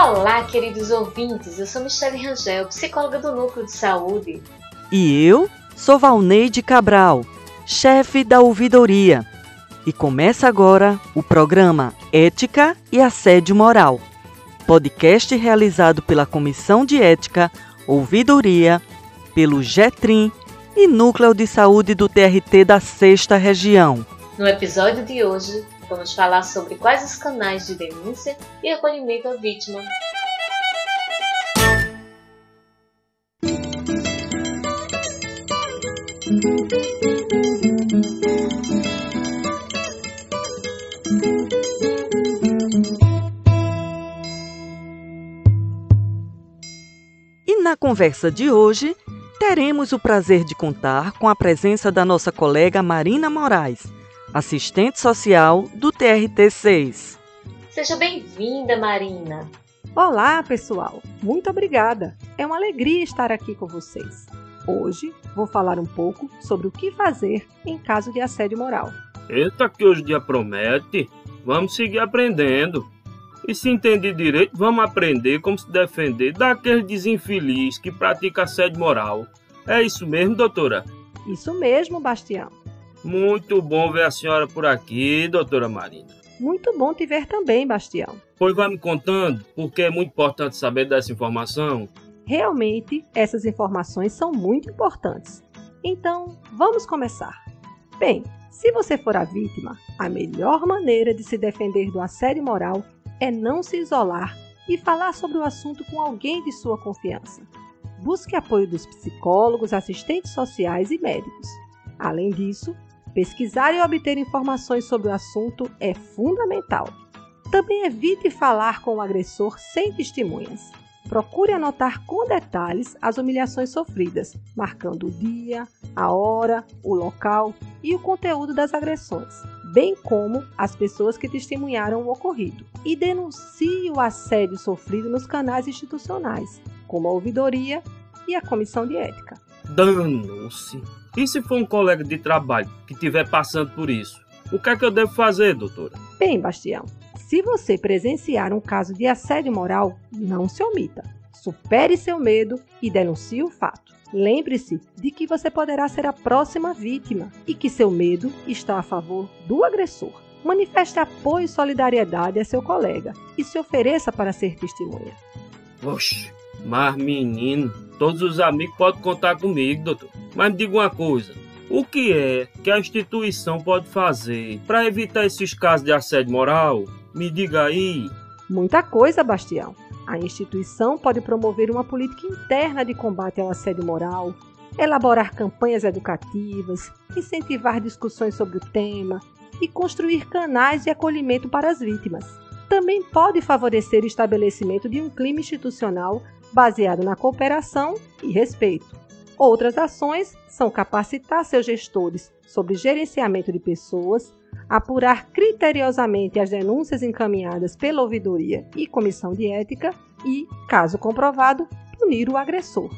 Olá, queridos ouvintes. Eu sou Michelle Rangel, psicóloga do Núcleo de Saúde. E eu sou Valneide Cabral, chefe da ouvidoria. E começa agora o programa Ética e Assédio Moral, podcast realizado pela Comissão de Ética, Ouvidoria, pelo GETRIM e Núcleo de Saúde do TRT da Sexta Região. No episódio de hoje, vamos falar sobre quais os canais de denúncia e acolhimento à vítima. E na conversa de hoje, teremos o prazer de contar com a presença da nossa colega Marina Moraes, assistente social do TRT6. Seja bem-vinda, Marina. Olá, pessoal. Muito obrigada. É uma alegria estar aqui com vocês. Hoje vou falar um pouco sobre o que fazer em caso de assédio moral. Eita, que hoje o dia promete. Vamos seguir aprendendo. E se entender direito, vamos aprender como se defender daquele desinfeliz que pratica assédio moral. É isso mesmo, doutora? Isso mesmo, Bastião. Muito bom ver a senhora por aqui, doutora Marina. Muito bom te ver também, Bastião. Pois vai me contando, porque é muito importante saber dessa informação. Realmente, essas informações são muito importantes. Então, vamos começar. Bem, se você for a vítima, a melhor maneira de se defender do assédio moral é não se isolar e falar sobre o assunto com alguém de sua confiança. Busque apoio dos psicólogos, assistentes sociais e médicos. Além disso, pesquisar e obter informações sobre o assunto é fundamental. Também evite falar com o agressor sem testemunhas. Procure anotar com detalhes as humilhações sofridas, marcando o dia, a hora, o local e o conteúdo das agressões, bem como as pessoas que testemunharam o ocorrido. E denuncie o assédio sofrido nos canais institucionais, como a ouvidoria e a comissão de ética. Danou-se. E se for um colega de trabalho que estiver passando por isso? O que é que eu devo fazer, doutora? Bem, Bastião, se você presenciar um caso de assédio moral, não se omita. Supere seu medo e denuncie o fato. Lembre-se de que você poderá ser a próxima vítima e que seu medo está a favor do agressor. Manifeste apoio e solidariedade a seu colega e se ofereça para ser testemunha. Oxe, mas menino, todos os amigos podem contar comigo, doutor. Mas me diga uma coisa: o que é que a instituição pode fazer para evitar esses casos de assédio moral? Me diga aí. Muita coisa, Bastião. A instituição pode promover uma política interna de combate ao assédio moral, elaborar campanhas educativas, incentivar discussões sobre o tema e construir canais de acolhimento para as vítimas. Também pode favorecer o estabelecimento de um clima institucional baseado na cooperação e respeito. Outras ações são capacitar seus gestores sobre gerenciamento de pessoas, apurar criteriosamente as denúncias encaminhadas pela ouvidoria e comissão de ética e, caso comprovado, punir o agressor.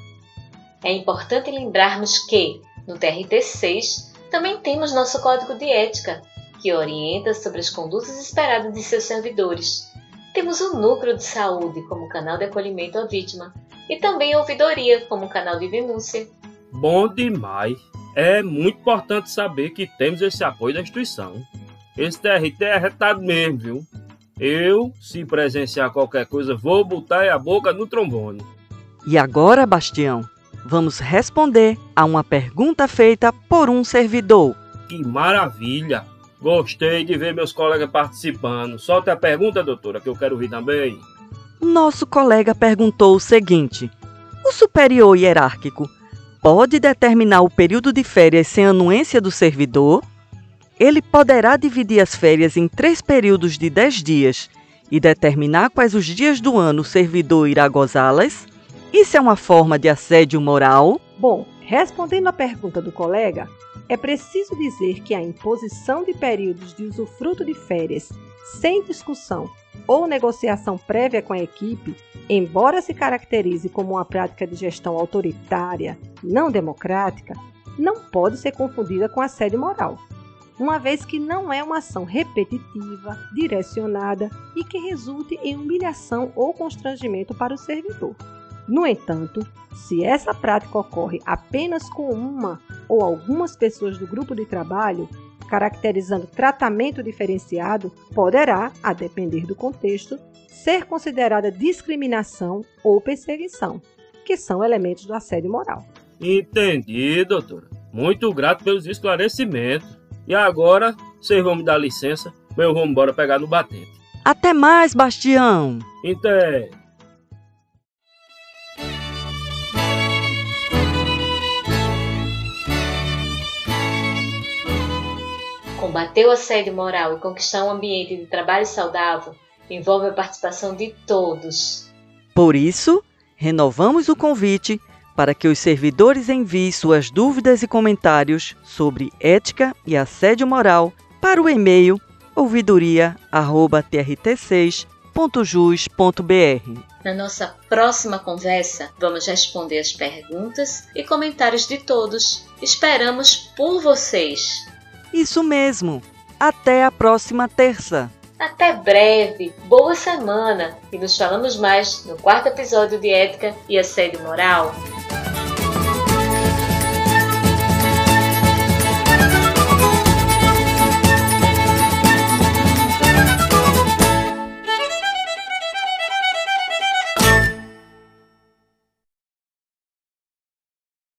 É importante lembrarmos que, no TRT6, também temos nosso código de ética, que orienta sobre as condutas esperadas de seus servidores. Temos o Núcleo de Saúde como canal de acolhimento à vítima e também a Ouvidoria como canal de denúncia. Bom demais! É muito importante saber que temos esse apoio da instituição. Esse TRT é retado mesmo, viu? Eu, se presenciar qualquer coisa, vou botar a boca no trombone. E agora, Bastião, vamos responder a uma pergunta feita por um servidor. Que maravilha! Gostei de ver meus colegas participando. Solta a pergunta, doutora, que eu quero ouvir também. Nosso colega perguntou o seguinte: O superior hierárquico pode determinar o período de férias sem anuência do servidor? Ele poderá dividir as férias em três períodos de dez dias e determinar quais os dias do ano o servidor irá gozá-las? Isso é uma forma de assédio moral? Bom, respondendo à pergunta do colega, é preciso dizer que a imposição de períodos de usufruto de férias sem discussão ou negociação prévia com a equipe, embora se caracterize como uma prática de gestão autoritária, não democrática, não pode ser confundida com assédio moral. uma vez que não é uma ação repetitiva, direcionada e que resulte em humilhação ou constrangimento para o servidor. No entanto, se essa prática ocorre apenas com uma ou algumas pessoas do grupo de trabalho, caracterizando tratamento diferenciado, poderá, a depender do contexto, ser considerada discriminação ou perseguição, que são elementos do assédio moral. Entendi, doutora. Muito grato pelos esclarecimentos. E agora, vocês vão me dar licença, eu vou embora pegar no batente. Até mais, Bastião! Até! Combater o assédio moral e conquistar um ambiente de trabalho saudável envolve a participação de todos. Por isso, renovamos o convite para que os servidores enviem suas dúvidas e comentários sobre ética e assédio moral para o e-mail ouvidoria@trt6.jus.br. Na nossa próxima conversa, vamos responder as perguntas e comentários de todos. Esperamos por vocês. Isso mesmo. Até a próxima terça. Até breve, boa semana e nos falamos mais no quarto episódio de Ética e Assédio Moral.